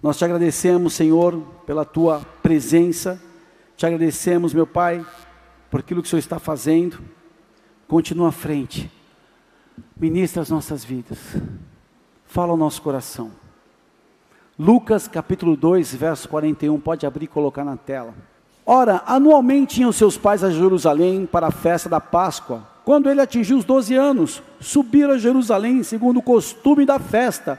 Nós te agradecemos, Senhor, pela tua presença, te agradecemos, meu Pai, por aquilo que o Senhor está fazendo. Continua à frente, ministra as nossas vidas, fala ao nosso coração. Lucas capítulo 2, verso 41, pode abrir e colocar na tela. Ora, anualmente iam seus pais a Jerusalém para a festa da Páscoa. Quando ele atingiu os 12 anos, subiram a Jerusalém segundo o costume da festa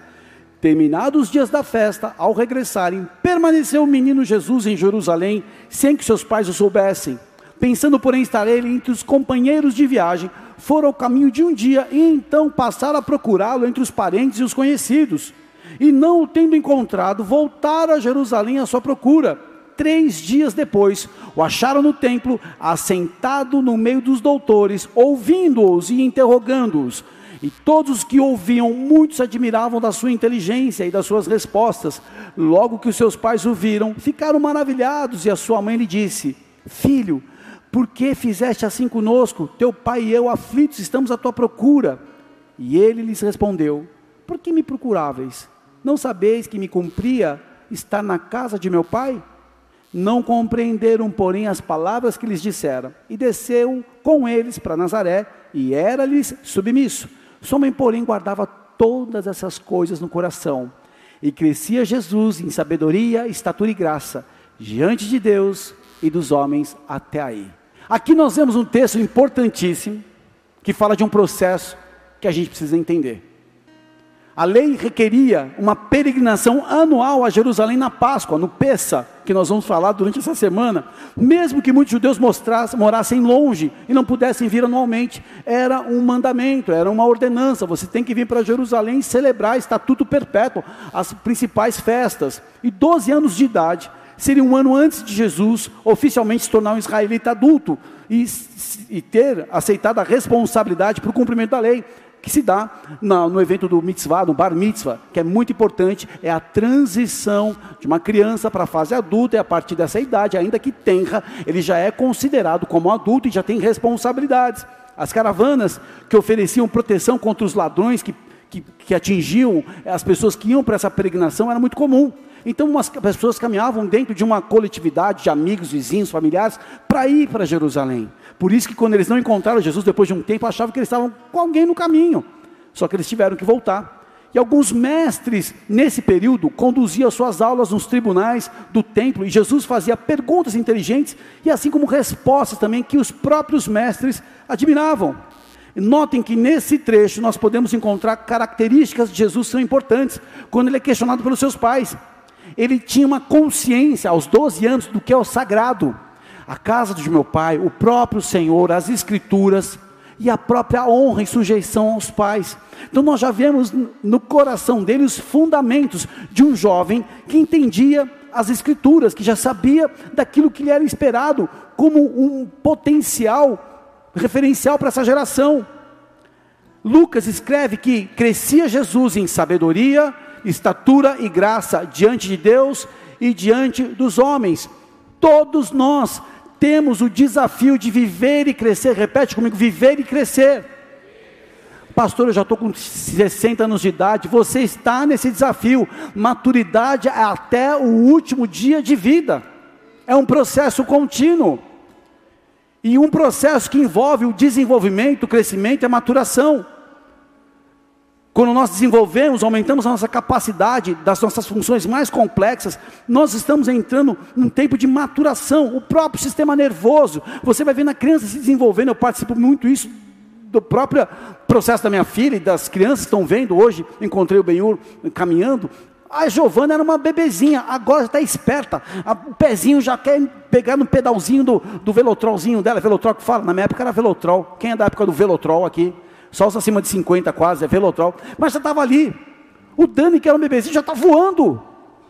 Terminados os dias da festa, ao regressarem, permaneceu o menino Jesus em Jerusalém, sem que seus pais o soubessem. Pensando, porém, estar ele entre os companheiros de viagem, foram ao caminho de um dia e então passaram a procurá-lo entre os parentes e os conhecidos. E não o tendo encontrado, voltaram a Jerusalém à sua procura. Três dias depois, o acharam no templo, assentado no meio dos doutores, ouvindo-os e interrogando-os. E todos os que ouviam, muitos admiravam da sua inteligência e das suas respostas. Logo que os seus pais o viram, ficaram maravilhados, e a sua mãe lhe disse: Filho, por que fizeste assim conosco? Teu pai e eu, aflitos, estamos à tua procura. E ele lhes respondeu: Por que me procuráveis? Não sabeis que me cumpria estar na casa de meu pai? Não compreenderam, porém, as palavras que lhes disseram, e desceu com eles para Nazaré, e era-lhes submisso. Sua porém, guardava todas essas coisas no coração. E crescia Jesus em sabedoria, estatura e graça, diante de Deus e dos homens até aí. Aqui nós vemos um texto importantíssimo, que fala de um processo que a gente precisa entender. A lei requeria uma peregrinação anual a Jerusalém na Páscoa, no Pessa, que nós vamos falar durante essa semana. Mesmo que muitos judeus morassem longe e não pudessem vir anualmente, era um mandamento, era uma ordenança. Você tem que vir para Jerusalém e celebrar estatuto perpétuo, as principais festas. E 12 anos de idade seria um ano antes de Jesus oficialmente se tornar um israelita adulto e, e ter aceitado a responsabilidade para o cumprimento da lei que se dá no, evento do mitzvah, no bar mitzvah, que é muito importante, é a transição de uma criança para a fase adulta, e a partir dessa idade, ainda que tenra, ele já é considerado como adulto e já tem responsabilidades. As caravanas que ofereciam proteção contra os ladrões que, que, que atingiam as pessoas que iam para essa peregrinação era muito comum. Então as pessoas caminhavam dentro de uma coletividade de amigos, vizinhos, familiares, para ir para Jerusalém. Por isso que quando eles não encontraram Jesus depois de um tempo, achavam que eles estavam com alguém no caminho. Só que eles tiveram que voltar. E alguns mestres, nesse período, conduziam suas aulas nos tribunais do templo, e Jesus fazia perguntas inteligentes, e assim como respostas também que os próprios mestres admiravam. Notem que nesse trecho nós podemos encontrar características de Jesus que são importantes, quando ele é questionado pelos seus pais ele tinha uma consciência aos 12 anos do que é o sagrado. A casa de meu pai, o próprio Senhor, as escrituras e a própria honra e sujeição aos pais. Então nós já vemos no coração dele os fundamentos de um jovem que entendia as escrituras, que já sabia daquilo que lhe era esperado como um potencial referencial para essa geração. Lucas escreve que crescia Jesus em sabedoria, estatura e graça diante de Deus e diante dos homens. Todos nós temos o desafio de viver e crescer. Repete comigo: viver e crescer. Pastor, eu já estou com 60 anos de idade. Você está nesse desafio. Maturidade é até o último dia de vida. É um processo contínuo. E um processo que envolve o desenvolvimento, o crescimento e a maturação. Quando nós desenvolvemos, aumentamos a nossa capacidade das nossas funções mais complexas, nós estamos entrando num tempo de maturação. O próprio sistema nervoso, você vai vendo a criança se desenvolvendo. Eu participo muito isso do próprio processo da minha filha e das crianças que estão vendo hoje. Encontrei o Benhur caminhando. A Giovana era uma bebezinha, agora está esperta. O pezinho já quer pegar no pedalzinho do, do velotrolzinho dela. Velotrol que fala, na minha época era velotrol. Quem é da época do velotrol aqui? Os acima de 50 quase, é velotrol. Mas já estava ali. O Dani, que era um bebezinho, já está voando.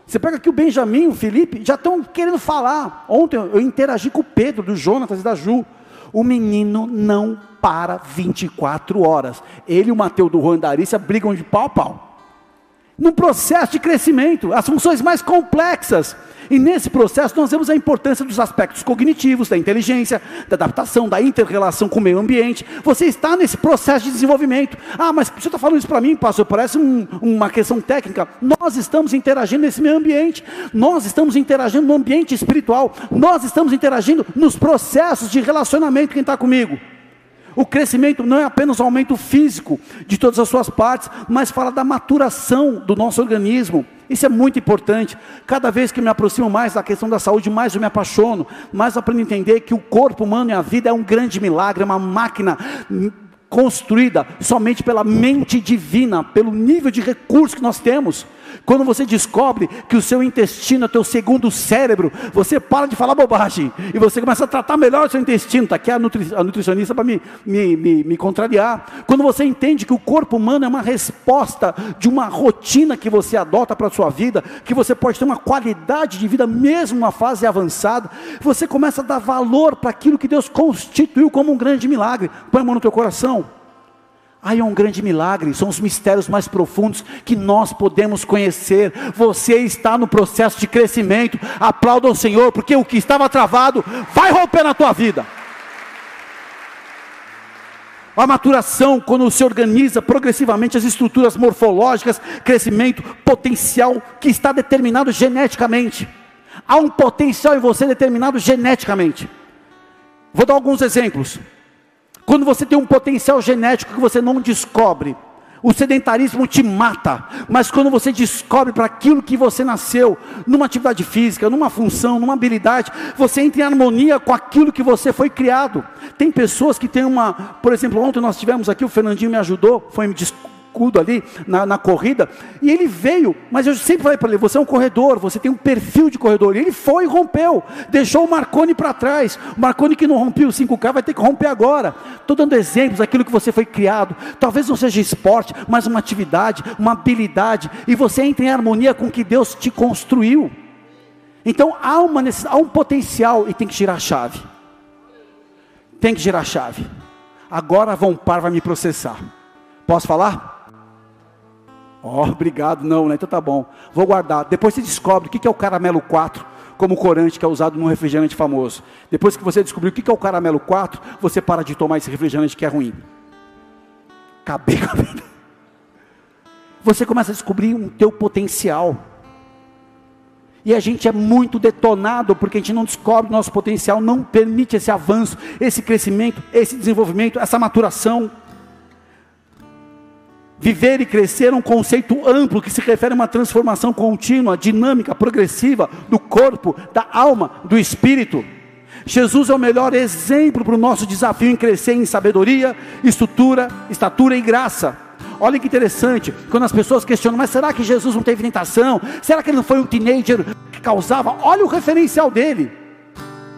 Você pega aqui o Benjamin, o Felipe, já estão querendo falar. Ontem eu interagi com o Pedro, do Jonatas e da Ju. O menino não para 24 horas. Ele e o Mateus do Juan da Arícia brigam de pau a pau. Num processo de crescimento, as funções mais complexas. E nesse processo nós vemos a importância dos aspectos cognitivos, da inteligência, da adaptação, da inter-relação com o meio ambiente. Você está nesse processo de desenvolvimento. Ah, mas você está falando isso para mim, pastor? Parece um, uma questão técnica. Nós estamos interagindo nesse meio ambiente. Nós estamos interagindo no ambiente espiritual. Nós estamos interagindo nos processos de relacionamento. Quem está comigo? O crescimento não é apenas o aumento físico de todas as suas partes, mas fala da maturação do nosso organismo. Isso é muito importante. Cada vez que me aproximo mais da questão da saúde, mais eu me apaixono, mais eu aprendo a entender que o corpo humano e a vida é um grande milagre, é uma máquina construída somente pela mente divina, pelo nível de recursos que nós temos. Quando você descobre que o seu intestino é teu segundo cérebro, você para de falar bobagem e você começa a tratar melhor o seu intestino. Está aqui a, nutri a nutricionista para me, me, me, me contrariar. Quando você entende que o corpo humano é uma resposta de uma rotina que você adota para a sua vida, que você pode ter uma qualidade de vida mesmo numa fase avançada, você começa a dar valor para aquilo que Deus constituiu como um grande milagre. Põe a mão no teu coração. Aí é um grande milagre, são os mistérios mais profundos que nós podemos conhecer. Você está no processo de crescimento, aplauda o Senhor, porque o que estava travado vai romper na tua vida. A maturação, quando se organiza progressivamente as estruturas morfológicas, crescimento, potencial que está determinado geneticamente. Há um potencial em você determinado geneticamente. Vou dar alguns exemplos. Quando você tem um potencial genético que você não descobre, o sedentarismo te mata, mas quando você descobre para aquilo que você nasceu, numa atividade física, numa função, numa habilidade, você entra em harmonia com aquilo que você foi criado. Tem pessoas que têm uma, por exemplo, ontem nós tivemos aqui, o Fernandinho me ajudou, foi me escudo ali na, na, corrida, e ele veio, mas eu sempre falei para ele: você é um corredor, você tem um perfil de corredor. E ele foi e rompeu, deixou o Marconi para trás. O Marconi que não rompeu o 5K vai ter que romper agora. Estou dando exemplos daquilo que você foi criado. Talvez não seja esporte, mas uma atividade, uma habilidade, e você entra em harmonia com o que Deus te construiu. Então há, uma, há um potencial e tem que girar a chave. Tem que girar a chave. Agora vão par vai me processar. Posso falar? Ó, oh, obrigado, não, né? Então tá bom. Vou guardar. Depois você descobre o que é o caramelo 4, como corante que é usado num refrigerante famoso. Depois que você descobrir o que é o caramelo 4, você para de tomar esse refrigerante que é ruim. Acabei com a vida. Você começa a descobrir o teu potencial. E a gente é muito detonado porque a gente não descobre o nosso potencial, não permite esse avanço, esse crescimento, esse desenvolvimento, essa maturação. Viver e crescer é um conceito amplo que se refere a uma transformação contínua, dinâmica, progressiva do corpo, da alma, do espírito. Jesus é o melhor exemplo para o nosso desafio em crescer em sabedoria, estrutura, estatura e graça. Olha que interessante, quando as pessoas questionam, mas será que Jesus não teve tentação? Será que ele não foi um teenager que causava? Olha o referencial dele.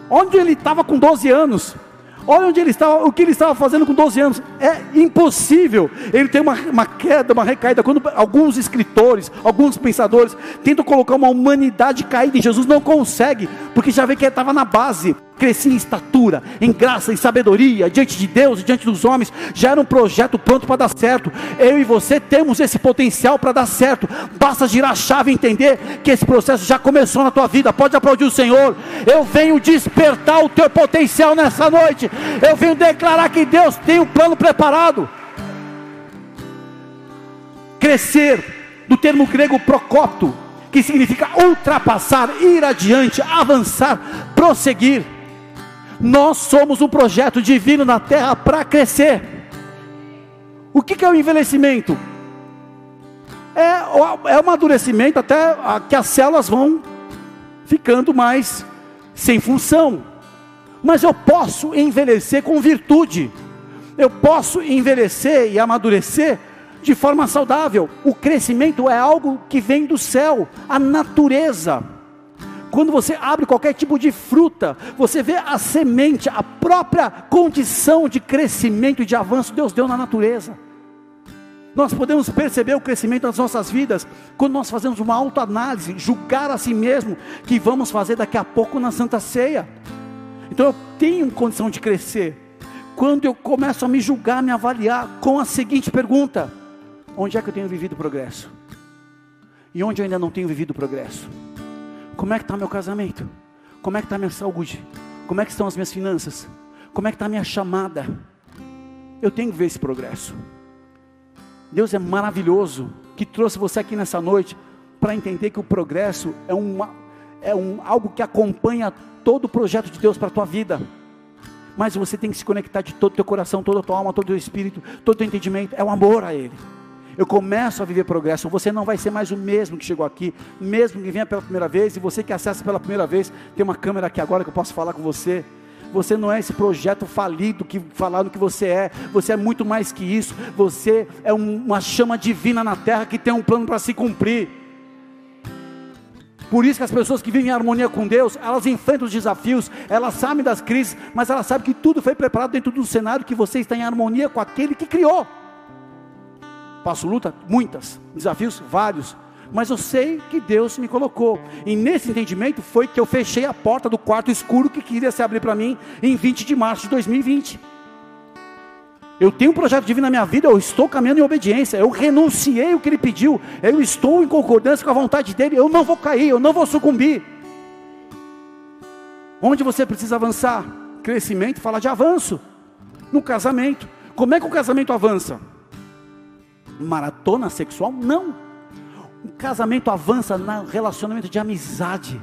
Onde ele estava com 12 anos? Olha onde ele estava, o que ele estava fazendo com 12 anos. É impossível ele ter uma, uma queda, uma recaída. Quando alguns escritores, alguns pensadores tentam colocar uma humanidade caída em Jesus, não consegue, porque já vê que ele estava na base crescia em estatura, em graça, em sabedoria, diante de Deus e diante dos homens, já era um projeto pronto para dar certo. Eu e você temos esse potencial para dar certo. Basta girar a chave e entender que esse processo já começou na tua vida. Pode aplaudir o Senhor. Eu venho despertar o teu potencial nessa noite. Eu venho declarar que Deus tem um plano preparado. Crescer, do termo grego procopto, que significa ultrapassar, ir adiante, avançar, prosseguir. Nós somos um projeto divino na terra para crescer. O que, é o envelhecimento? É, é o amadurecimento até que as células vão ficando mais sem função. Mas eu posso envelhecer com virtude. Eu posso envelhecer e amadurecer de forma saudável. O crescimento é algo que vem do céu, a natureza. Quando você abre qualquer tipo de fruta, você vê a semente, a própria condição de crescimento e de avanço Deus deu na natureza. Nós podemos perceber o crescimento das nossas vidas quando nós fazemos uma autoanálise, julgar a si mesmo, que vamos fazer daqui a pouco na Santa Ceia. Então eu tenho condição de crescer. Quando eu começo a me julgar, me avaliar com a seguinte pergunta: onde é que eu tenho vivido progresso? E onde eu ainda não tenho vivido progresso? Como é que está meu casamento? Como é que está minha saúde? Como é que estão as minhas finanças? Como é que está a minha chamada? Eu tenho que ver esse progresso. Deus é maravilhoso que trouxe você aqui nessa noite para entender que o progresso é, uma, é um, algo que acompanha todo o projeto de Deus para a tua vida. Mas você tem que se conectar de todo o teu coração, toda a tua alma, todo o teu espírito, todo o teu entendimento. É o amor a Ele. Eu começo a viver progresso. Você não vai ser mais o mesmo que chegou aqui, mesmo que venha pela primeira vez, e você que acessa pela primeira vez, tem uma câmera aqui agora que eu posso falar com você. Você não é esse projeto falido que falaram que você é. Você é muito mais que isso. Você é uma chama divina na terra que tem um plano para se cumprir. Por isso que as pessoas que vivem em harmonia com Deus, elas enfrentam os desafios, elas sabem das crises, mas elas sabem que tudo foi preparado dentro do cenário que você está em harmonia com aquele que criou. Passo luta? Muitas. Desafios? Vários. Mas eu sei que Deus me colocou. E nesse entendimento foi que eu fechei a porta do quarto escuro que queria se abrir para mim em 20 de março de 2020. Eu tenho um projeto divino na minha vida, eu estou caminhando em obediência, eu renunciei o que ele pediu, eu estou em concordância com a vontade dele, eu não vou cair, eu não vou sucumbir. Onde você precisa avançar? Crescimento, fala de avanço. No casamento. Como é que o casamento avança? Maratona sexual? Não. O casamento avança no relacionamento de amizade,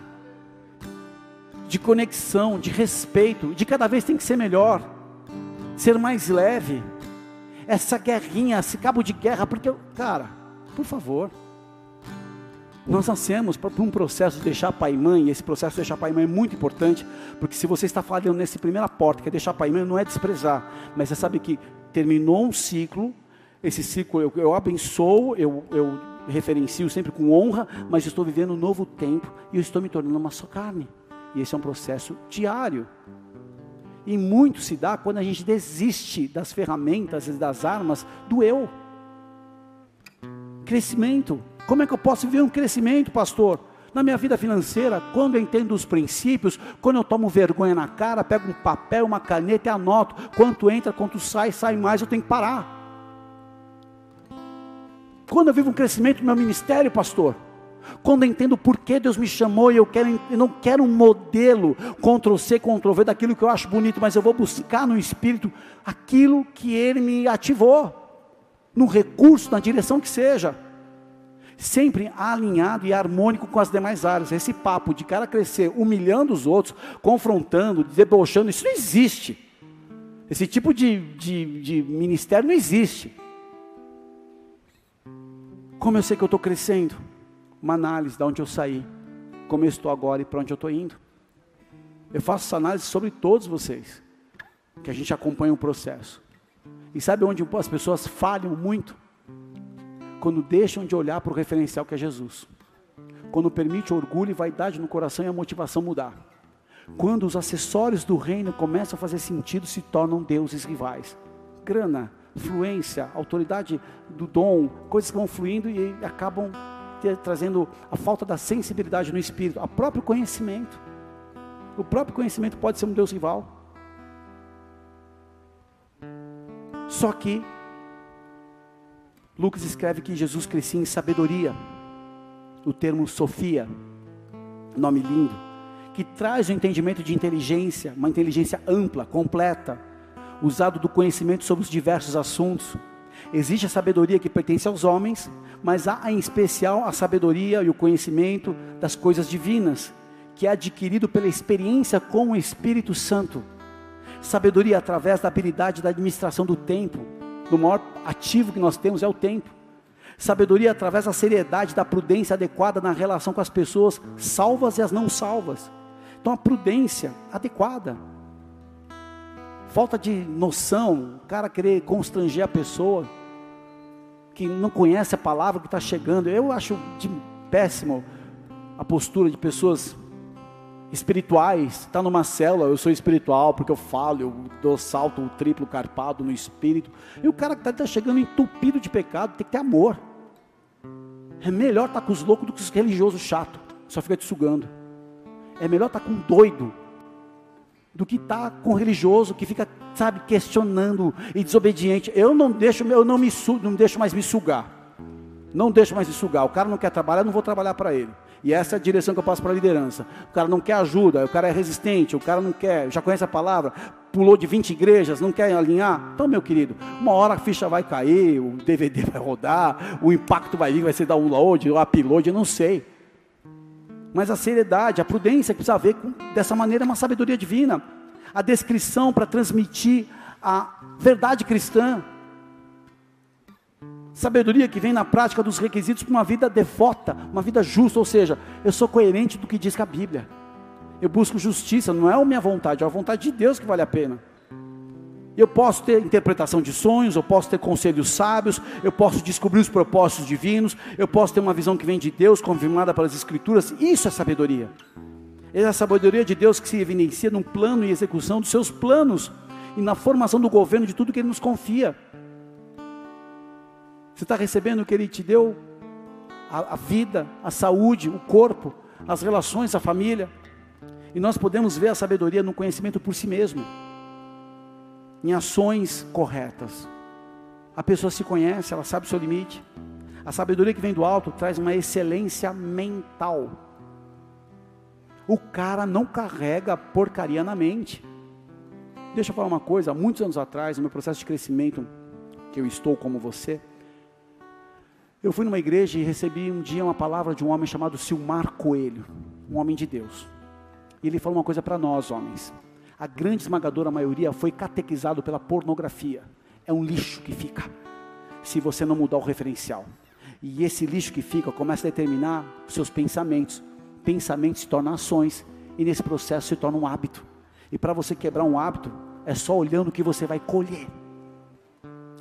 de conexão, de respeito, de cada vez tem que ser melhor, ser mais leve. Essa guerrinha, esse cabo de guerra, porque, cara, por favor, nós nascemos para um processo de deixar pai e mãe, e esse processo de deixar pai e mãe é muito importante, porque se você está falando nessa primeira porta, que é deixar pai e mãe, não é desprezar, mas você sabe que terminou um ciclo, esse ciclo eu, eu abençoo, eu, eu referencio sempre com honra, mas estou vivendo um novo tempo e eu estou me tornando uma só carne. E esse é um processo diário. E muito se dá quando a gente desiste das ferramentas e das armas do eu. Crescimento. Como é que eu posso viver um crescimento, pastor? Na minha vida financeira, quando eu entendo os princípios, quando eu tomo vergonha na cara, pego um papel, uma caneta e anoto, quanto entra, quanto sai, sai mais, eu tenho que parar. Quando eu vivo um crescimento no meu ministério, pastor, quando eu entendo por que Deus me chamou e eu, quero, eu não quero um modelo Ctrl C, Ctrl V daquilo que eu acho bonito, mas eu vou buscar no Espírito aquilo que Ele me ativou, no recurso, na direção que seja, sempre alinhado e harmônico com as demais áreas. Esse papo de cara crescer humilhando os outros, confrontando, debochando, isso não existe. Esse tipo de, de, de ministério não existe. Como eu sei que eu estou crescendo? Uma análise de onde eu saí, como eu estou agora e para onde eu estou indo. Eu faço essa análise sobre todos vocês, que a gente acompanha o processo. E sabe onde as pessoas falham muito? Quando deixam de olhar para o referencial que é Jesus. Quando permite orgulho e vaidade no coração e a motivação mudar. Quando os acessórios do reino começam a fazer sentido, se tornam deuses rivais. Grana, fluência, autoridade do dom, coisas que vão fluindo e acabam ter, trazendo a falta da sensibilidade no espírito, o próprio conhecimento. O próprio conhecimento pode ser um Deus rival. Só que Lucas escreve que Jesus crescia em sabedoria. O termo Sofia, nome lindo, que traz o entendimento de inteligência, uma inteligência ampla, completa usado do conhecimento sobre os diversos assuntos. Existe a sabedoria que pertence aos homens, mas há em especial a sabedoria e o conhecimento das coisas divinas, que é adquirido pela experiência com o Espírito Santo. Sabedoria através da habilidade da administração do tempo. O maior ativo que nós temos é o tempo. Sabedoria através da seriedade, da prudência adequada na relação com as pessoas salvas e as não salvas. Então a prudência adequada falta de noção, o cara querer constranger a pessoa que não conhece a palavra que está chegando. Eu acho de péssimo a postura de pessoas espirituais. Está numa célula, eu sou espiritual porque eu falo, eu dou salto o triplo carpado no espírito. E o cara que está tá chegando entupido de pecado tem que ter amor. É melhor estar tá com os loucos do que os religiosos chato, só fica te sugando. É melhor estar tá com um doido do que estar tá com religioso que fica, sabe, questionando e desobediente. Eu não deixo, eu não me não deixo mais me sugar. Não deixo mais de sugar. O cara não quer trabalhar, eu não vou trabalhar para ele. E essa é a direção que eu passo para a liderança. O cara não quer ajuda, o cara é resistente, o cara não quer, já conhece a palavra, pulou de 20 igrejas, não quer alinhar. Então, meu querido, uma hora a ficha vai cair, o DVD vai rodar, o impacto vai vir, vai ser download, o upload, eu não sei. Mas a seriedade, a prudência que precisa ver dessa maneira é uma sabedoria divina. A descrição para transmitir a verdade cristã. Sabedoria que vem na prática dos requisitos para uma vida devota, uma vida justa, ou seja, eu sou coerente do que diz que a Bíblia. Eu busco justiça, não é a minha vontade, é a vontade de Deus que vale a pena. Eu posso ter interpretação de sonhos, eu posso ter conselhos sábios, eu posso descobrir os propósitos divinos, eu posso ter uma visão que vem de Deus, confirmada pelas Escrituras. Isso é sabedoria. É a sabedoria de Deus que se evidencia no plano e execução dos seus planos e na formação do governo de tudo que Ele nos confia. Você está recebendo o que Ele te deu? A, a, vida, a saúde, o corpo, as relações, a família. E nós podemos ver a sabedoria no conhecimento por si mesmo, em ações corretas. A pessoa se conhece, ela sabe o seu limite. A sabedoria que vem do alto traz uma excelência mental. O cara não carrega porcaria na mente. Deixa eu falar uma coisa, há muitos anos atrás, no meu processo de crescimento, que eu estou como você, eu fui numa igreja e recebi um dia uma palavra de um homem chamado Silmar Coelho, um homem de Deus. E ele falou uma coisa para nós, homens. A grande esmagadora maioria foi catequizado pela pornografia. É um lixo que fica, se você não mudar o referencial. E esse lixo que fica começa a determinar seus pensamentos. Pensamentos se tornam ações, e nesse processo se torna um hábito. E para você quebrar um hábito, é só olhando o que você vai colher.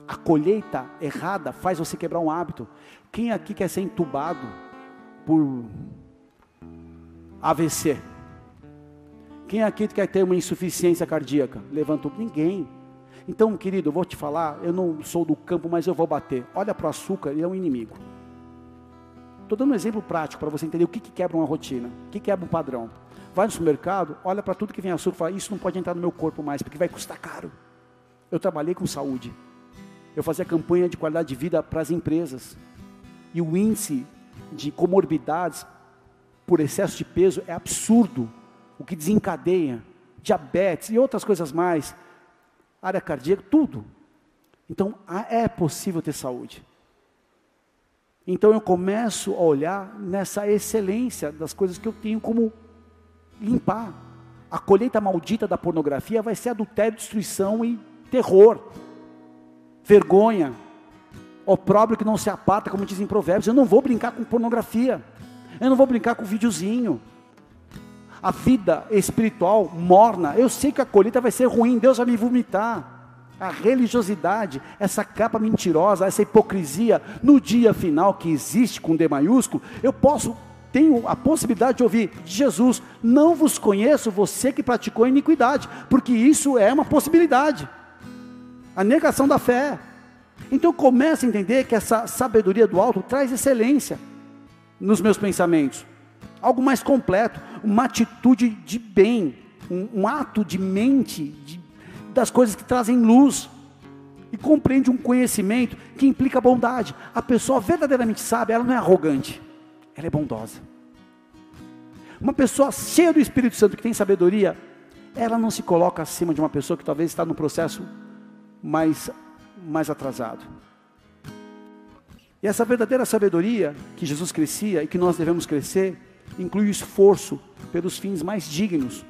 A colheita errada faz você quebrar um hábito. Quem aqui quer ser entubado por AVC? Quem aqui quer ter uma insuficiência cardíaca? Levanta ninguém. Então, querido, eu vou te falar, eu não sou do campo, mas eu vou bater. Olha para o açúcar, ele é um inimigo. Estou dando um exemplo prático para você entender o que, que quebra uma rotina, o que quebra um padrão. Vai no supermercado, olha para tudo que vem açúcar e fala, isso não pode entrar no meu corpo mais, porque vai custar caro. Eu trabalhei com saúde eu fazia campanha de qualidade de vida para as empresas. E o índice de comorbidades por excesso de peso é absurdo. O que desencadeia diabetes e outras coisas mais, área cardíaca, tudo. Então, é possível ter saúde. Então, eu começo a olhar nessa excelência das coisas que eu tenho como limpar. A colheita maldita da pornografia vai ser adultério, destruição e terror vergonha, opróbrio que não se aparta, como dizem provérbios. Eu não vou brincar com pornografia, eu não vou brincar com videozinho. A vida espiritual morna, eu sei que a colheita vai ser ruim, Deus vai me vomitar. A religiosidade, essa capa mentirosa, essa hipocrisia, no dia final que existe com D maiúsculo, eu posso tenho a possibilidade de ouvir de Jesus: Não vos conheço, você que praticou iniquidade, porque isso é uma possibilidade a negação da fé. Então começa a entender que essa sabedoria do alto traz excelência nos meus pensamentos, algo mais completo, uma atitude de bem, um, um ato de mente, de, das coisas que trazem luz, e compreende um conhecimento que implica bondade. A pessoa verdadeiramente sabe, ela não é arrogante, ela é bondosa. Uma pessoa cheia do Espírito Santo que tem sabedoria, ela não se coloca acima de uma pessoa que talvez está no processo mais, mais atrasado. E essa verdadeira sabedoria que Jesus crescia e que nós devemos crescer, inclui o esforço pelos fins mais dignos,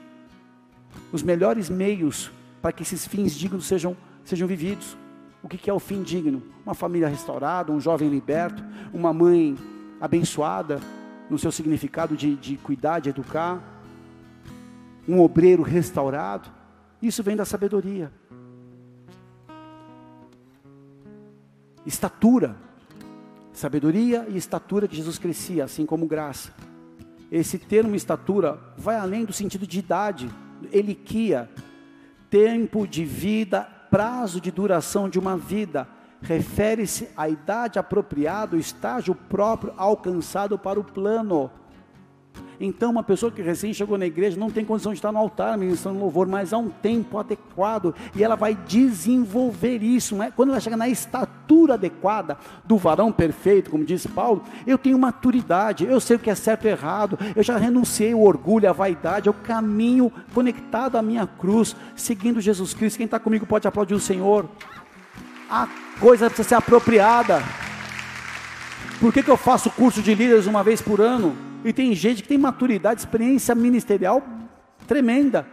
os melhores meios para que esses fins dignos sejam, sejam vividos. O que é o fim digno? Uma família restaurada, um jovem liberto, uma mãe abençoada no seu significado de, de cuidar, de educar, um obreiro restaurado. Isso vem da sabedoria. estatura, sabedoria e estatura que Jesus crescia, assim como graça. Esse termo estatura vai além do sentido de idade, eliquia, tempo de vida, prazo de duração de uma vida, refere-se à idade apropriada, o estágio próprio alcançado para o plano. Então, uma pessoa que recém chegou na igreja não tem condição de estar no altar ministrando louvor, mas há um tempo adequado e ela vai desenvolver isso. Né? Quando ela chega na estatura adequada do varão perfeito, como diz Paulo, eu tenho maturidade, eu sei o que é certo e errado, eu já renunciei o orgulho, a vaidade, eu caminho conectado à minha cruz, seguindo Jesus Cristo. Quem está comigo pode aplaudir o Senhor. A coisa precisa ser apropriada. Por que, que eu faço curso de líderes uma vez por ano? E tem gente que tem maturidade, experiência ministerial tremenda.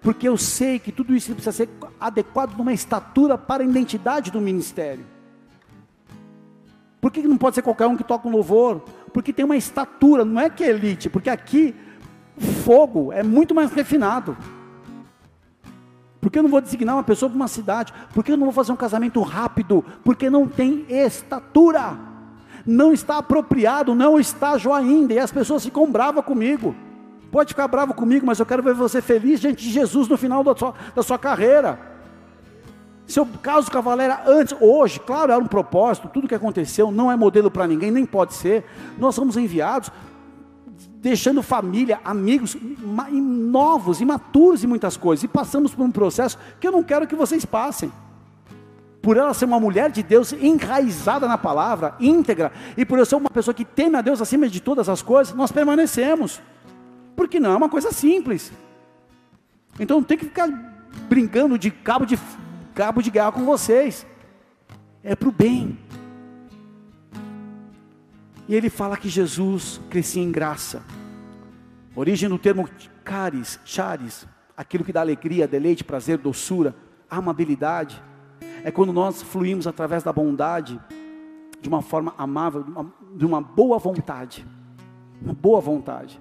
Porque eu sei que tudo isso precisa ser adequado numa estatura para a identidade do ministério. Por que não pode ser qualquer um que toca um louvor? Porque tem uma estatura, não é que é elite, porque aqui o fogo é muito mais refinado. Por que eu não vou designar uma pessoa para uma cidade? Por que eu não vou fazer um casamento rápido? Porque não tem estatura não está apropriado, não está ainda, e as pessoas ficam bravas comigo. Pode ficar bravo comigo, mas eu quero ver você feliz diante de Jesus no final da sua, da sua carreira. Se eu caso com a Valéria antes, hoje, claro, era um propósito, tudo que aconteceu não é modelo para ninguém, nem pode ser. Nós somos enviados, deixando família, amigos novos, imaturos em muitas coisas, e passamos por um processo que eu não quero que vocês passem por ela ser uma mulher de Deus enraizada na palavra, íntegra, e por eu ser uma pessoa que teme a Deus acima de todas as coisas, nós permanecemos. Porque não é uma coisa simples. Então não tem que ficar brincando de cabo de cabo de guerra com vocês. É para o bem. E ele fala que Jesus crescia em graça. Origem do termo caris, charis, aquilo que dá alegria, deleite, prazer, doçura, amabilidade é quando nós fluímos através da bondade, de uma forma amável, de uma, de uma boa vontade. Uma boa vontade.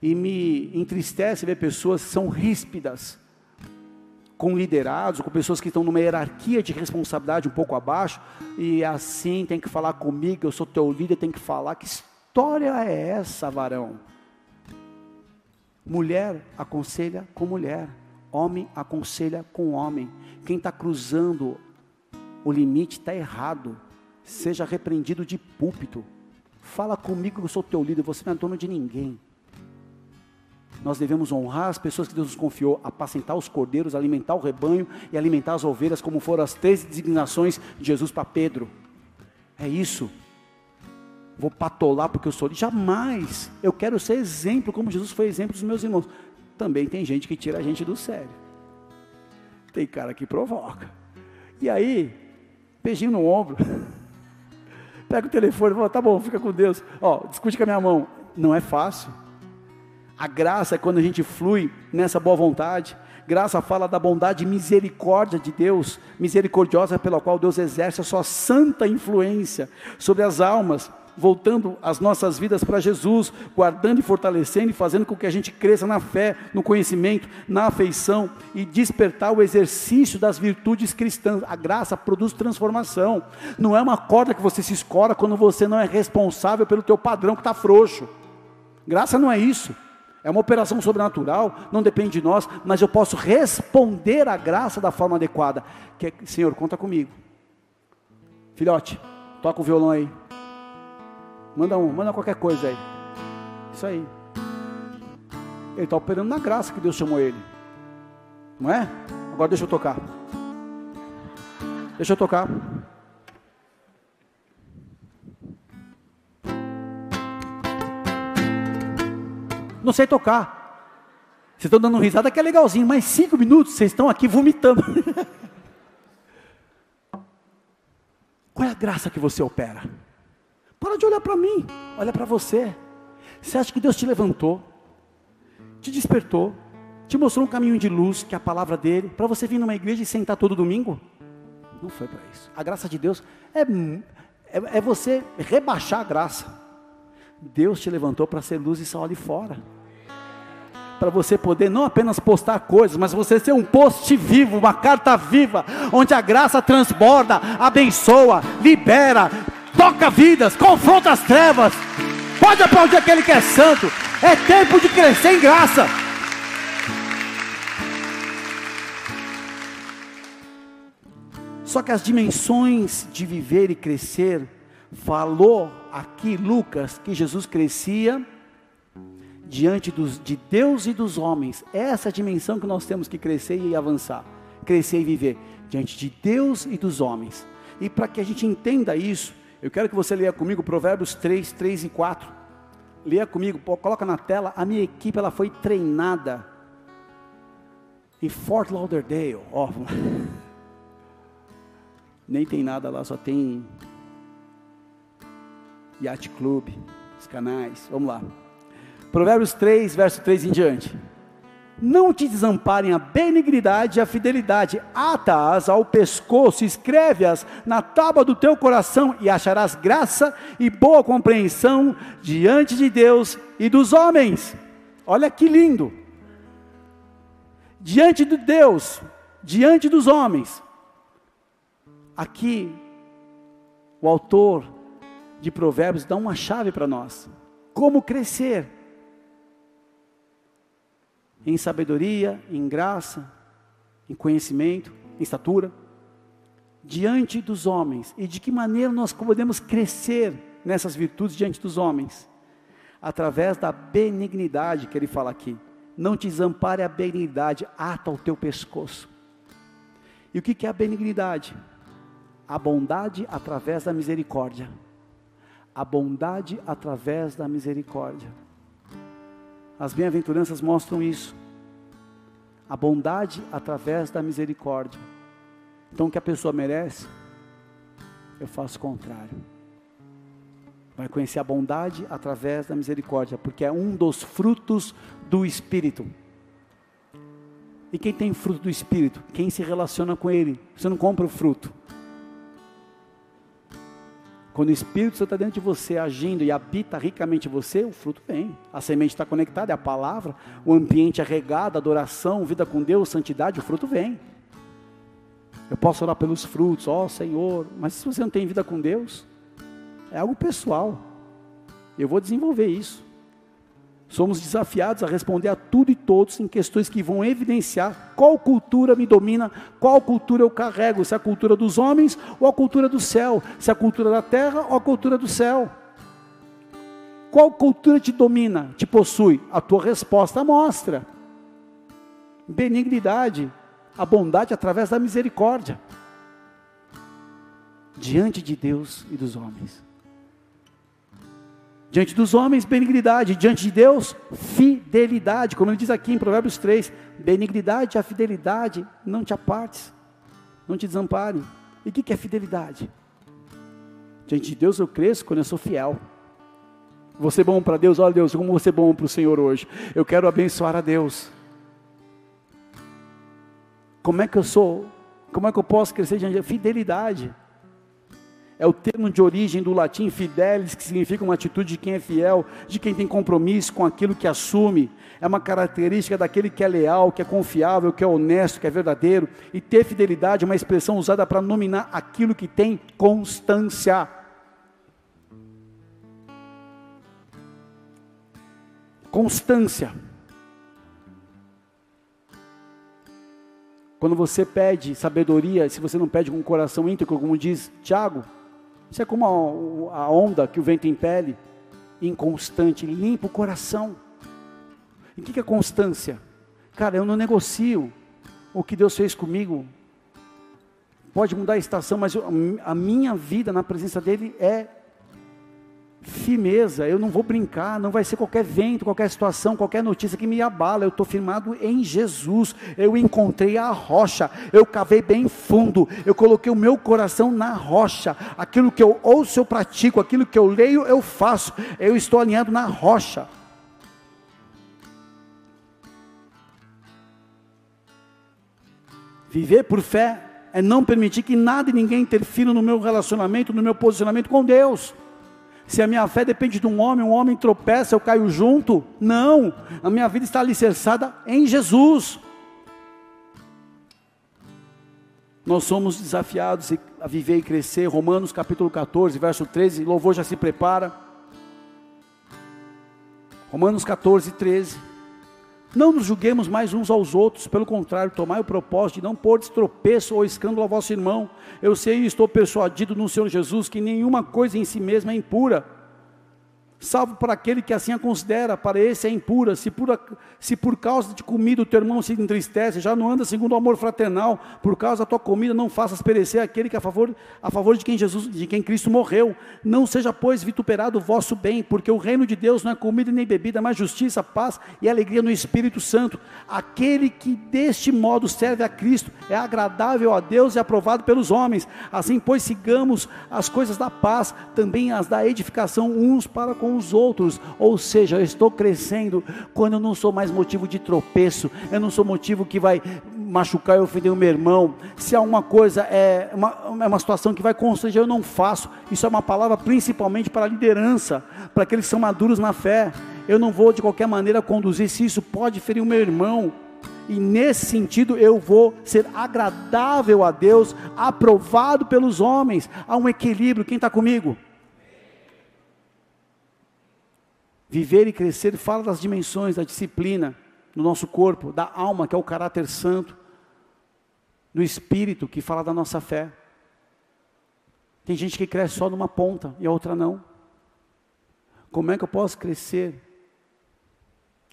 E me entristece ver pessoas que são ríspidas, com liderados, com pessoas que estão numa hierarquia de responsabilidade um pouco abaixo, e assim tem que falar comigo, eu sou teu líder, tem que falar. Que história é essa, varão? Mulher aconselha com mulher, homem aconselha com homem. Quem está cruzando o limite está errado. Seja repreendido de púlpito. Fala comigo que eu sou teu líder, você não é dono de ninguém. Nós devemos honrar as pessoas que Deus nos confiou, apacentar os cordeiros, alimentar o rebanho e alimentar as ovelhas, como foram as três designações de Jesus para Pedro. É isso. Vou patolar porque eu sou líder. Jamais. Eu quero ser exemplo, como Jesus foi exemplo dos meus irmãos. Também tem gente que tira a gente do sério. Tem cara que provoca. E aí, beijinho no ombro. Pega o telefone e fala, tá bom, fica com Deus. Ó, discute com a minha mão. Não é fácil. A graça é quando a gente flui nessa boa vontade. Graça fala da bondade e misericórdia de Deus, misericordiosa pela qual Deus exerce a sua santa influência sobre as almas voltando as nossas vidas para Jesus, guardando e fortalecendo e fazendo com que a gente cresça na fé, no conhecimento, na afeição e despertar o exercício das virtudes cristãs. A graça produz transformação. Não é uma corda que você se escora quando você não é responsável pelo teu padrão que está frouxo. Graça não é isso. É uma operação sobrenatural, não depende de nós, mas eu posso responder à graça da forma adequada. Que é, Senhor, conta comigo. Filhote, toca o violão aí. Manda um, manda qualquer coisa aí. Isso aí. Ele está operando na graça que Deus chamou ele. Não é? Agora deixa eu tocar. Deixa eu tocar. Não sei tocar. Vocês estão dando risada que é legalzinho, mas cinco minutos vocês estão aqui vomitando. Qual é a graça que você opera? Para de olhar para mim, olha para você. Você acha que Deus te levantou, te despertou, te mostrou um caminho de luz, que é a palavra dele, para você vir numa igreja e sentar todo domingo? Não foi para isso. A graça de Deus é, é, é você rebaixar a graça. Deus te levantou para ser luz e sal ali fora. Para você poder não apenas postar coisas, mas você ser um post vivo, uma carta viva, onde a graça transborda, abençoa, libera, toca vidas, confronta as trevas. Pode aplaudir aquele que é santo. É tempo de crescer em graça. Só que as dimensões de viver e crescer, falou aqui Lucas que Jesus crescia diante dos, de Deus e dos homens. É essa dimensão que nós temos que crescer e avançar, crescer e viver diante de Deus e dos homens. E para que a gente entenda isso, eu quero que você leia comigo Provérbios 3, 3 e 4. Leia comigo, coloca na tela. A minha equipe ela foi treinada em Fort Lauderdale. Ó, nem tem nada lá, só tem Yacht Club, os canais. Vamos lá. Provérbios 3, verso 3 em diante. Não te desamparem a benignidade e a fidelidade, ata-as ao pescoço, escreve-as na tábua do teu coração, e acharás graça e boa compreensão diante de Deus e dos homens. Olha que lindo! Diante de Deus, diante dos homens. Aqui, o autor de Provérbios dá uma chave para nós: como crescer em sabedoria, em graça, em conhecimento, em estatura, diante dos homens. E de que maneira nós podemos crescer nessas virtudes diante dos homens? Através da benignidade que ele fala aqui. Não te desampare a benignidade, ata o teu pescoço. E o que é a benignidade? A bondade através da misericórdia. A bondade através da misericórdia. As bem-aventuranças mostram isso. A bondade através da misericórdia. Então, o que a pessoa merece, eu faço o contrário. Vai conhecer a bondade através da misericórdia, porque é um dos frutos do Espírito. E quem tem fruto do Espírito? Quem se relaciona com Ele. Você não compra o fruto. Quando o Espírito Santo está dentro de você, agindo e habita ricamente você, o fruto vem. A semente está conectada, é a palavra, o ambiente é regado, adoração, vida com Deus, santidade, o fruto vem. Eu posso orar pelos frutos, ó oh, Senhor, mas se você não tem vida com Deus, é algo pessoal. Eu vou desenvolver isso. Somos desafiados a responder a tudo e todos em questões que vão evidenciar qual cultura me domina, qual cultura eu carrego, se é a cultura dos homens ou a cultura do céu, se é a cultura da terra ou a cultura do céu. Qual cultura te domina, te possui? A tua resposta mostra. Benignidade, a bondade através da misericórdia. Diante de Deus e dos homens. Diante dos homens, benignidade. Diante de Deus, fidelidade. Como ele diz aqui em Provérbios 3: benignidade e a fidelidade não te apartes, não te desampare. E o que é fidelidade? Diante de Deus eu cresço quando eu sou fiel. Você bom para Deus, olha Deus, como você é bom para o Senhor hoje. Eu quero abençoar a Deus. Como é que eu sou? Como é que eu posso crescer diante de fidelidade? É o termo de origem do latim fidelis, que significa uma atitude de quem é fiel, de quem tem compromisso com aquilo que assume. É uma característica daquele que é leal, que é confiável, que é honesto, que é verdadeiro. E ter fidelidade é uma expressão usada para nominar aquilo que tem constância. Constância. Quando você pede sabedoria, se você não pede com o coração íntegro, como diz Tiago, isso é como a, a onda que o vento impele, inconstante, limpa o coração. E o que, que é constância? Cara, eu não negocio o que Deus fez comigo. Pode mudar a estação, mas eu, a minha vida na presença dEle é firmeza, eu não vou brincar, não vai ser qualquer vento, qualquer situação, qualquer notícia que me abala, eu estou firmado em Jesus, eu encontrei a rocha, eu cavei bem fundo, eu coloquei o meu coração na rocha, aquilo que eu ouço eu pratico, aquilo que eu leio eu faço, eu estou alinhado na rocha. Viver por fé é não permitir que nada e ninguém interfira no meu relacionamento, no meu posicionamento com Deus. Se a minha fé depende de um homem, um homem tropeça, eu caio junto. Não, a minha vida está alicerçada em Jesus. Nós somos desafiados a viver e crescer. Romanos capítulo 14, verso 13. Louvor já se prepara. Romanos 14, 13. Não nos julguemos mais uns aos outros, pelo contrário, tomai o propósito de não pôr destropeço ou escândalo ao vosso irmão. Eu sei e estou persuadido no Senhor Jesus que nenhuma coisa em si mesma é impura, salvo para aquele que assim a considera, para esse é impura. Se por, se por causa de comida o teu irmão se entristece, já não anda segundo o amor fraternal, por causa da tua comida não faças perecer aquele que é a favor, a favor de quem Jesus, de quem Cristo morreu. Não seja, pois, vituperado o vosso bem, porque o reino de Deus não é comida nem bebida, mas justiça, paz e alegria no Espírito Santo. Aquele que deste modo serve a Cristo é agradável a Deus e aprovado pelos homens. Assim, pois, sigamos as coisas da paz, também as da edificação uns para com os outros, ou seja, eu estou crescendo quando eu não sou mais motivo de tropeço, eu não sou motivo que vai machucar e ofender o meu irmão. Se há uma coisa, é uma, é uma situação que vai constranger, eu não faço. Isso é uma palavra principalmente para a liderança, para aqueles que são maduros na fé. Eu não vou de qualquer maneira conduzir se isso pode ferir o meu irmão. E nesse sentido eu vou ser agradável a Deus, aprovado pelos homens. Há um equilíbrio. Quem está comigo? Viver e crescer fala das dimensões da disciplina no nosso corpo, da alma, que é o caráter santo, do espírito, que fala da nossa fé. Tem gente que cresce só numa ponta e a outra não. Como é que eu posso crescer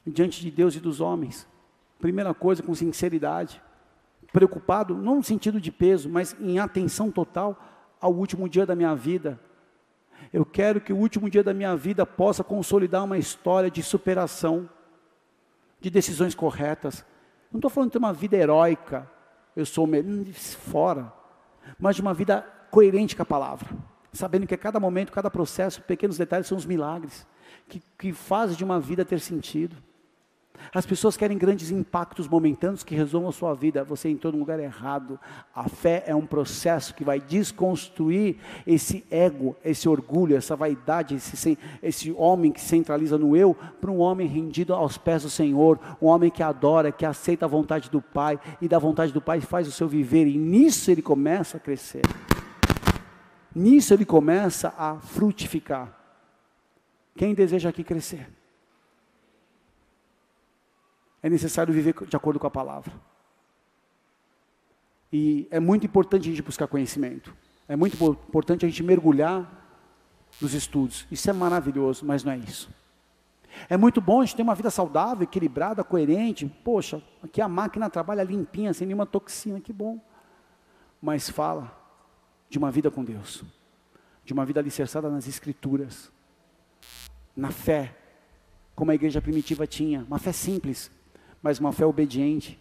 diante de Deus e dos homens? Primeira coisa, com sinceridade, preocupado, não no sentido de peso, mas em atenção total ao último dia da minha vida, eu quero que o último dia da minha vida possa consolidar uma história de superação, de decisões corretas. Não estou falando de uma vida heróica, eu sou fora, mas de uma vida coerente com a palavra, sabendo que a cada momento, cada processo, pequenos detalhes são os milagres que, que fazem de uma vida ter sentido. As pessoas querem grandes impactos momentâneos que resolvam a sua vida. Você entrou no lugar errado. A fé é um processo que vai desconstruir esse ego, esse orgulho, essa vaidade, esse, esse homem que centraliza no eu, para um homem rendido aos pés do Senhor, um homem que adora, que aceita a vontade do Pai e da vontade do Pai faz o seu viver. E nisso ele começa a crescer. Nisso ele começa a frutificar. Quem deseja aqui crescer? É necessário viver de acordo com a palavra. E é muito importante a gente buscar conhecimento. É muito importante a gente mergulhar nos estudos. Isso é maravilhoso, mas não é isso. É muito bom a gente ter uma vida saudável, equilibrada, coerente. Poxa, aqui a máquina trabalha limpinha, sem nenhuma toxina, que bom. Mas fala de uma vida com Deus, de uma vida alicerçada nas Escrituras, na fé, como a igreja primitiva tinha, uma fé simples, mas uma fé obediente,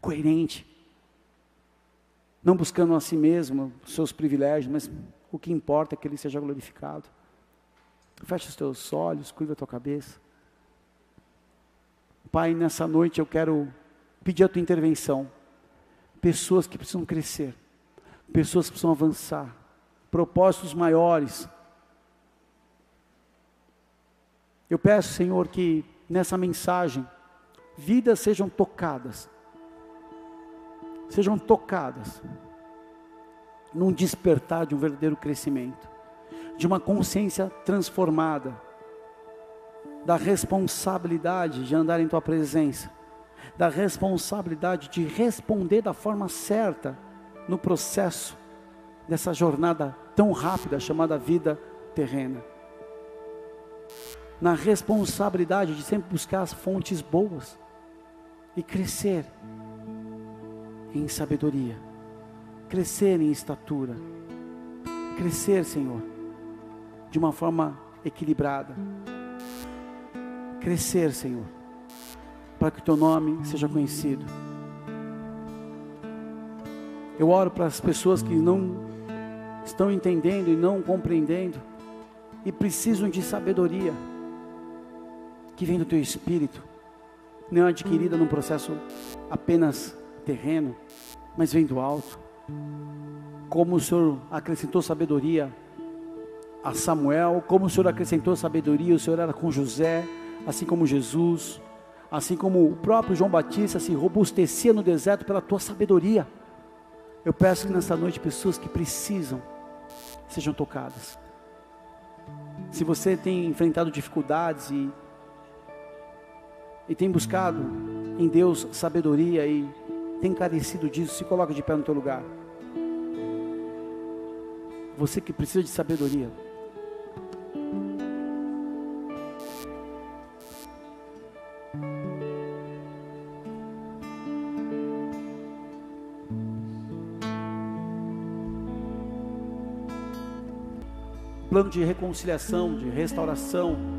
coerente, não buscando a si mesmo os seus privilégios, mas o que importa é que Ele seja glorificado. Feche os teus olhos, curva a tua cabeça. Pai, nessa noite eu quero pedir a tua intervenção. Pessoas que precisam crescer, pessoas que precisam avançar, propósitos maiores. Eu peço, Senhor, que nessa mensagem vidas sejam tocadas, sejam tocadas num despertar de um verdadeiro crescimento, de uma consciência transformada, da responsabilidade de andar em tua presença, da responsabilidade de responder da forma certa no processo dessa jornada tão rápida chamada vida terrena. Na responsabilidade de sempre buscar as fontes boas e crescer em sabedoria, crescer em estatura, crescer, Senhor, de uma forma equilibrada. Crescer, Senhor, para que o teu nome seja conhecido. Eu oro para as pessoas que não estão entendendo e não compreendendo e precisam de sabedoria que vem do teu espírito não é adquirida num processo apenas terreno, mas vem do alto. Como o Senhor acrescentou sabedoria a Samuel, como o Senhor acrescentou sabedoria, o Senhor era com José, assim como Jesus, assim como o próprio João Batista se robustecia no deserto pela tua sabedoria. Eu peço que nessa noite pessoas que precisam sejam tocadas. Se você tem enfrentado dificuldades e e tem buscado em Deus sabedoria e tem carecido disso, se coloca de pé no teu lugar. Você que precisa de sabedoria. Plano de reconciliação, de restauração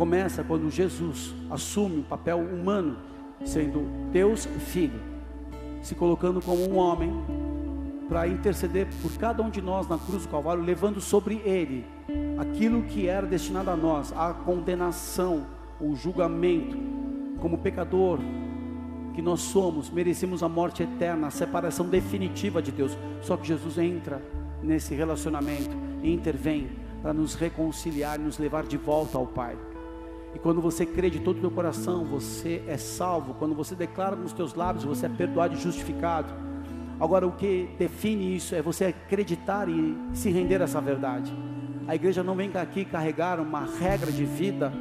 começa quando Jesus assume um papel humano, sendo Deus Filho, se colocando como um homem para interceder por cada um de nós na cruz do Calvário, levando sobre ele aquilo que era destinado a nós, a condenação, o julgamento, como pecador que nós somos, merecemos a morte eterna, a separação definitiva de Deus. Só que Jesus entra nesse relacionamento e intervém para nos reconciliar, nos levar de volta ao Pai. E quando você crê de todo o teu coração, você é salvo. Quando você declara com os teus lábios, você é perdoado e justificado. Agora, o que define isso é você acreditar e se render a essa verdade. A igreja não vem aqui carregar uma regra de vida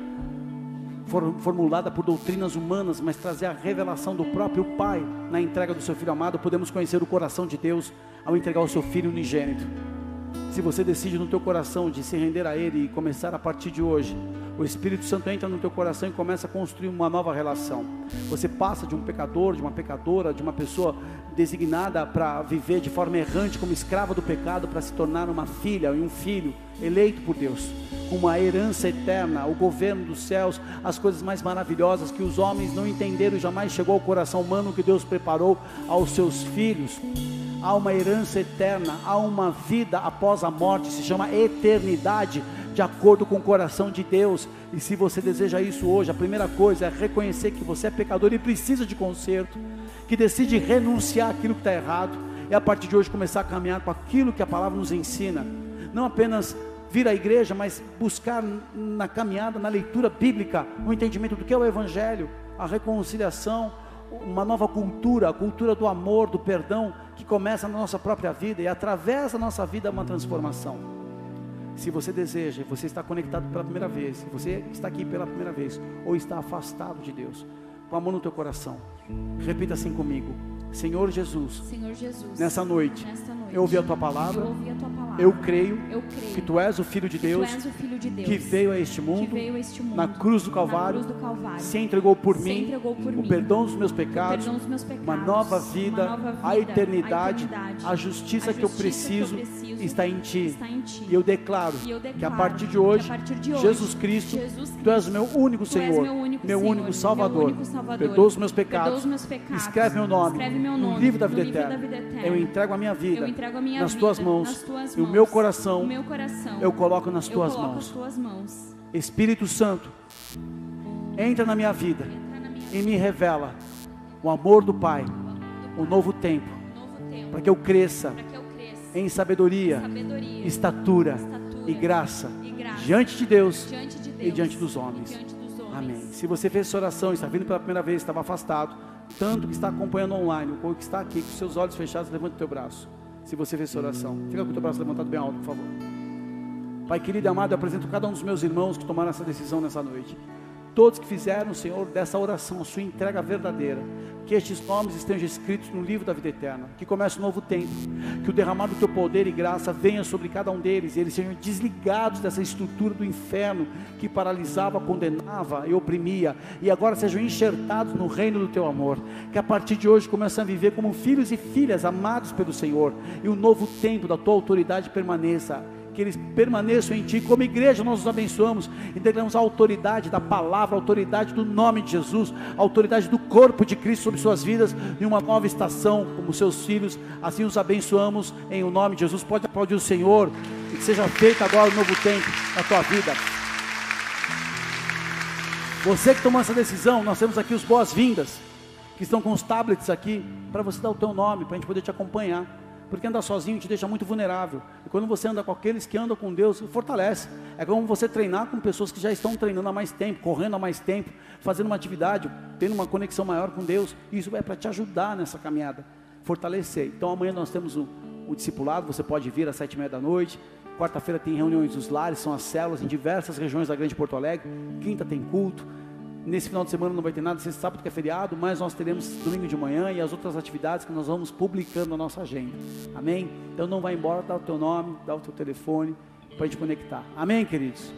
formulada por doutrinas humanas, mas trazer a revelação do próprio Pai na entrega do seu Filho amado. Podemos conhecer o coração de Deus ao entregar o seu Filho unigênito. Se você decide no teu coração de se render a Ele e começar a partir de hoje, o Espírito Santo entra no teu coração e começa a construir uma nova relação. Você passa de um pecador, de uma pecadora, de uma pessoa designada para viver de forma errante como escrava do pecado, para se tornar uma filha e um filho eleito por Deus, com uma herança eterna, o governo dos céus, as coisas mais maravilhosas que os homens não entenderam jamais chegou ao coração humano que Deus preparou aos seus filhos há uma herança eterna, há uma vida após a morte, se chama eternidade, de acordo com o coração de Deus. E se você deseja isso hoje, a primeira coisa é reconhecer que você é pecador e precisa de conserto, que decide renunciar aquilo que está errado, e a partir de hoje começar a caminhar com aquilo que a palavra nos ensina, não apenas vir à igreja, mas buscar na caminhada, na leitura bíblica, o entendimento do que é o Evangelho, a reconciliação, uma nova cultura, a cultura do amor, do perdão, que começa na nossa própria vida e através da nossa vida uma transformação. Se você deseja, você está conectado pela primeira vez, você está aqui pela primeira vez, ou está afastado de Deus, com amor no teu coração, repita assim comigo: Senhor Jesus, Senhor Jesus nessa noite, nesta noite eu ouvi a tua palavra, eu a tua palavra, eu creio, eu creio que tu és o Filho de Deus, Filho de Deus que veio a este que mundo, veio a este mundo na cruz do Calvário, cruz do Calvário se entregou por se mim, entregou por o perdão dos meus pecados, dos meus pecados, uma nova vida, uma nova a, vida, eternidade, a eternidade, a justiça, a que, eu justiça preciso, que eu preciso está em ti. está em ti. E eu declaro, E eu que a declaro partir de hoje, a partir de hoje, Jesus Cristo, Jesus tu és o meu único Senhor, meu único meu Senhor, único Salvador. meu único Salvador. Perdoa os meus Perdoa os meus pecados. escreve meu nome, Escreve meu no nome livro da vida, no livro eterna. da vida eterna. Eu entrego a minha vida a minha nas vida tuas mãos, nas tuas e o mãos. meu coração O meu coração eu coloco nas eu tuas coloco mãos. tuas mãos. Espírito Santo, entra na minha vida na minha e me revela o amor do Pai, o novo tempo, tempo, para que eu cresça que eu cresça em sabedoria, sabedoria, estatura estatura e graça e graça diante de Deus diante de Deus e diante dos homens. e diante dos homens. Amém. Se você fez essa oração, está vindo pela primeira vez, estava afastado, tanto que está acompanhando online, ou que está aqui com seus olhos fechados, levante o teu braço. Se você fez essa oração, fica com o teu braço levantado bem alto, por favor. Pai querido e amado, eu apresento cada um dos meus irmãos que tomaram essa decisão nessa noite. Todos que fizeram, Senhor, dessa oração, a sua entrega verdadeira. Que estes nomes estejam escritos no livro da vida eterna. Que comece um novo tempo. Que o derramado do teu poder e graça venha sobre cada um deles. E eles sejam desligados dessa estrutura do inferno que paralisava, condenava e oprimia. E agora sejam enxertados no reino do teu amor. Que a partir de hoje comecem a viver como filhos e filhas amados pelo Senhor. E o novo tempo da tua autoridade permaneça que eles permaneçam em Ti. Como igreja, nós os abençoamos e declaramos a autoridade da palavra, a autoridade do nome de Jesus, a autoridade do corpo de Cristo sobre suas vidas, em uma nova estação, como seus filhos. Assim os abençoamos em o nome de Jesus. Pode aplaudir o Senhor e que seja feito agora um novo tempo na tua vida. Você que tomou essa decisão, nós temos aqui os boas-vindas, que estão com os tablets aqui, para você dar o teu nome, para a gente poder te acompanhar. Porque andar sozinho te deixa muito vulnerável. E quando você anda com aqueles que andam com Deus, fortalece. É como você treinar com pessoas que já estão treinando há mais tempo, correndo há mais tempo, fazendo uma atividade, tendo uma conexão maior com Deus. Isso é para te ajudar nessa caminhada, fortalecer. Então amanhã nós temos o, o discipulado, você pode vir às sete e meia da noite. Quarta-feira tem reuniões dos lares, são as células em diversas regiões da Grande Porto Alegre. Quinta tem culto. Nesse final de semana não vai ter nada, sexta sábado que é feriado, mas nós teremos domingo de manhã e as outras atividades que nós vamos publicando na nossa agenda. Amém? Então não vai embora, dá o teu nome, dá o teu telefone para a gente conectar. Amém, queridos?